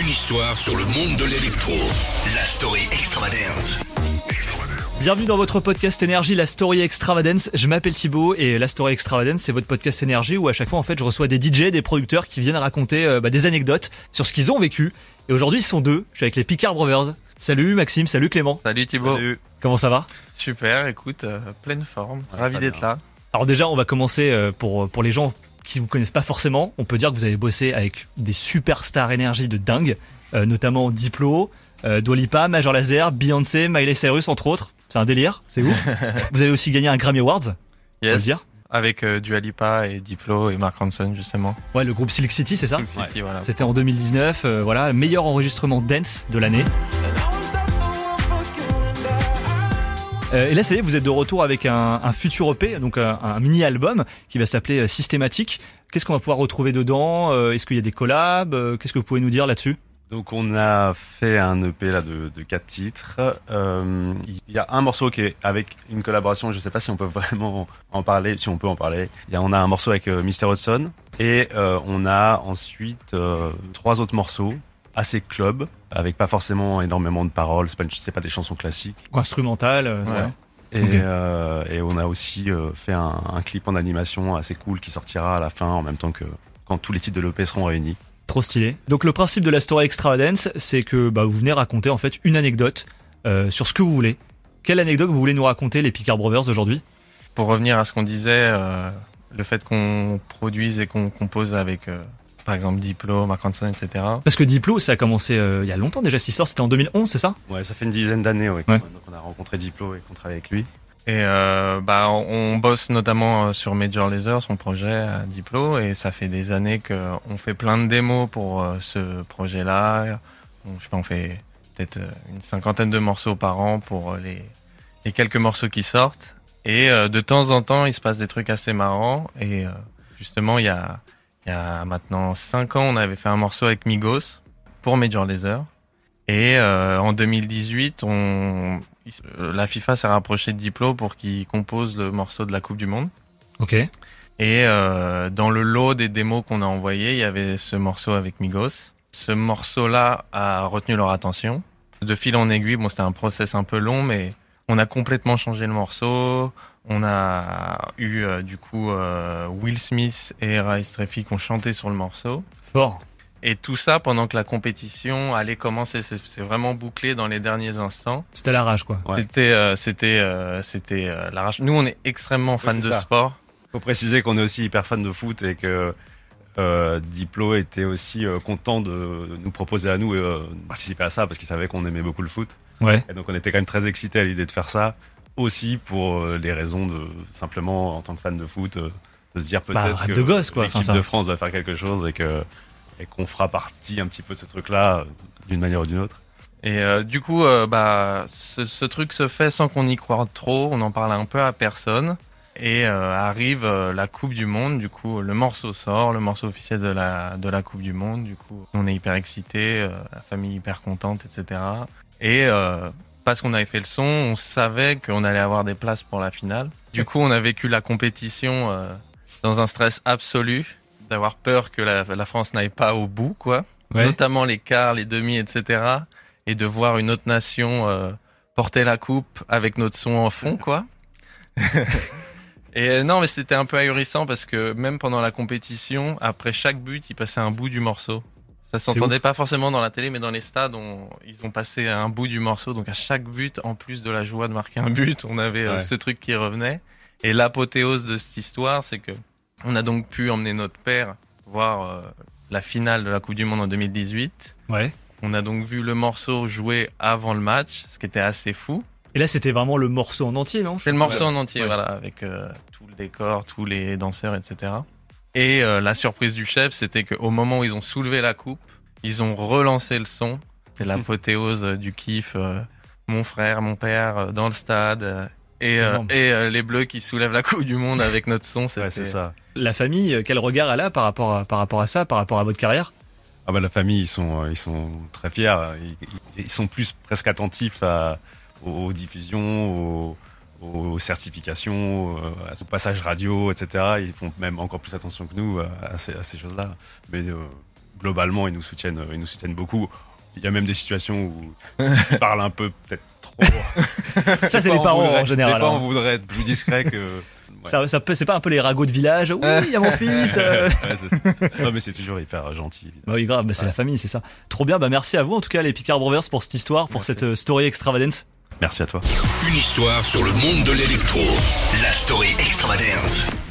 Une histoire sur le monde de l'électro. La story extravagance. Bienvenue dans votre podcast énergie, la story extravagance. Je m'appelle Thibaut et la story extravagance, c'est votre podcast énergie où à chaque fois en fait je reçois des DJ, des producteurs qui viennent raconter euh, bah, des anecdotes sur ce qu'ils ont vécu. Et aujourd'hui ils sont deux. Je suis avec les Picard Brothers. Salut Maxime, salut Clément. Salut Thibaut. Comment ça va? Super, écoute, euh, pleine forme. Ravi d'être là. Alors déjà on va commencer euh, pour pour les gens qui vous connaissent pas forcément. On peut dire que vous avez bossé avec des superstars énergie de dingue, euh, notamment Diplo, euh, Dua Lipa, Major Lazer, Beyoncé, Miley Cyrus entre autres. C'est un délire, c'est ouf. vous avez aussi gagné un Grammy Awards. Yes. dire. Avec euh, Dua Lipa et Diplo et Mark Ronson justement. Ouais, le groupe Silk City, c'est ça voilà. C'était en 2019, euh, voilà, meilleur enregistrement dance de l'année. Et là, ça y est, vous êtes de retour avec un, futur EP, donc un, mini-album qui va s'appeler euh, Systématique. Qu'est-ce qu'on va pouvoir retrouver dedans Euh, Est-ce qu'il y a des collabs Euh, Qu'est-ce que vous pouvez nous dire là-dessus? Donc on a fait un EP là de, de quatre titres. Euh, Il y a un morceau qui est avec une collaboration. Je sais pas si on peut vraiment en parler, si on peut en parler. Y a, on a un morceau avec euh, Mr Hudson et euh, on a ensuite euh, trois autres morceaux assez club avec pas forcément énormément de paroles. C'est pas, une- pas des chansons classiques. Ou Instrumental euh, c'est Ouais. vrai Et, Ok. euh, et on a aussi euh, fait un, un clip en animation assez cool qui sortira à la fin en même temps que quand tous les titres de l'EP seront réunis. Trop stylé. Donc le principe de la story extravagance, c'est que bah, vous venez raconter en fait une anecdote euh, sur ce que vous voulez. Quelle anecdote vous voulez nous raconter les Picard Brothers aujourd'hui? Pour revenir à ce qu'on disait, euh, le fait qu'on produise et qu'on compose avec, euh, par exemple, Diplo, Mark Ronson, etc. Parce que Diplo, ça a commencé euh, il y a longtemps déjà cette histoire, c'était en 2011, c'est ça? Ouais, ça fait une dizaine d'années ouais. Ouais. Donc on a rencontré Diplo et qu'on travaille avec lui. Et euh, bah, on bosse notamment euh, sur Major Lazer, son projet à Diplo, et ça fait des années qu'on fait plein de démos pour euh, ce projet-là. On, je sais pas, on fait peut-être une cinquantaine de morceaux par an pour euh, les, les quelques morceaux qui sortent. Et euh, de temps en temps, il se passe des trucs assez marrants. Et euh, justement, il y a, il y a maintenant cinq ans, on avait fait un morceau avec Migos pour Major Lazer. Et euh, en 2018, on, il s- euh, la FIFA s'est rapprochée de Diplo pour qu'il compose le morceau de la Coupe du Monde. Ok. Et euh, dans le lot des démos qu'on a envoyé, il y avait ce morceau avec Migos. Ce morceau-là a retenu leur attention. De fil en aiguille, bon, c'était un process un peu long, mais on a complètement changé le morceau. On a eu euh, du coup euh, Will Smith et Rice Treffy qui ont chanté sur le morceau. Fort. Et tout ça pendant que la compétition allait commencer. C'est vraiment bouclé dans les derniers instants. C'était à la rage quoi. Ouais. C'était, euh, c'était, euh, c'était euh, l'arrache. Nous, on est extrêmement fans de ça. sport. Faut préciser qu'on est aussi hyper fan de foot et que euh, Diplo était aussi euh, content de nous proposer à nous euh, de participer à ça parce qu'il savait qu'on aimait beaucoup le foot. Ouais. Et donc on était quand même très excités à l'idée de faire ça aussi pour euh, les raisons de simplement en tant que fan de foot euh, de se dire Bah, peut-être que l'équipe Enfin, de France va faire quelque chose et que et qu'on fera partie un petit peu de ce truc-là d'une manière ou d'une autre. Et euh, du coup, euh, bah, ce, ce truc se fait sans qu'on y croie trop. On en parle un peu à personne. Et euh, arrive euh, la Coupe du Monde. Du coup, le morceau sort, le morceau officiel de la de la Coupe du Monde. Du coup, on est hyper excités, euh, la famille hyper contente, etc. Et euh, parce qu'on avait fait le son, on savait qu'on allait avoir des places pour la finale. Du coup, on a vécu la compétition euh, dans un stress absolu, d'avoir peur que la, la France n'aille pas au bout, quoi Ouais. notamment les quarts, les demi, etc. Et de voir une autre nation euh, porter la coupe avec notre son en fond, quoi. et euh, non, mais c'était un peu ahurissant parce que même pendant la compétition, après chaque but, ils passaient un bout du morceau. Ça s'entendait pas forcément dans la télé, mais dans les stades, on- ils ont passé un bout du morceau. Donc à chaque but, en plus de la joie de marquer un but, on avait euh, ce truc qui revenait. Et l'apothéose de cette histoire, c'est que on a donc pu emmener notre père voir euh, la finale de la Coupe du Monde en 2018. Ouais. On a donc vu le morceau jouer avant le match, ce qui était assez fou. Et là, c'était vraiment le morceau en entier, non? C'est le morceau en entier, Ouais. voilà, avec euh, tout le décor, tous les danseurs, etc. Et euh, la surprise du chef, c'était qu'au moment où ils ont soulevé la coupe, ils ont relancé le son. C'est l'apothéose euh, du kiff. euh, mon frère, mon père, euh, dans le stade. euh, et euh, euh, les bleus qui soulèvent la coupe du monde avec notre son, Ouais, c'est ça. La famille, quel regard elle a par rapport à, par rapport à ça, par rapport à votre carrière? Ah bah la famille, ils sont, ils sont très fiers. Ils, ils- ils sont plus presque attentifs à, aux, aux diffusions, aux, aux certifications, euh, au passage radio, etc. Ils font même encore plus attention que nous euh, à ces, à ces choses-là. Mais euh, globalement, ils nous soutiennent, ils nous soutiennent beaucoup. Il y a même des situations où ils parlent un peu, peut-être trop. Ça, c'est les parents voudrait- en général. Des fois, hein. on voudrait être plus discret que. Ouais. Ça, c'est pas un peu les ragots de village. Oui, il y a mon fils. euh. Ouais. Non, mais c'est toujours hyper gentil. Bah oui, grave, bah c'est la famille, c'est ça. Trop bien, bah merci à vous en tout cas, les Picard Brothers, pour cette histoire, pour Merci. cette story extravagance. Merci à toi. Une histoire sur le monde de l'électro. La story extravagante.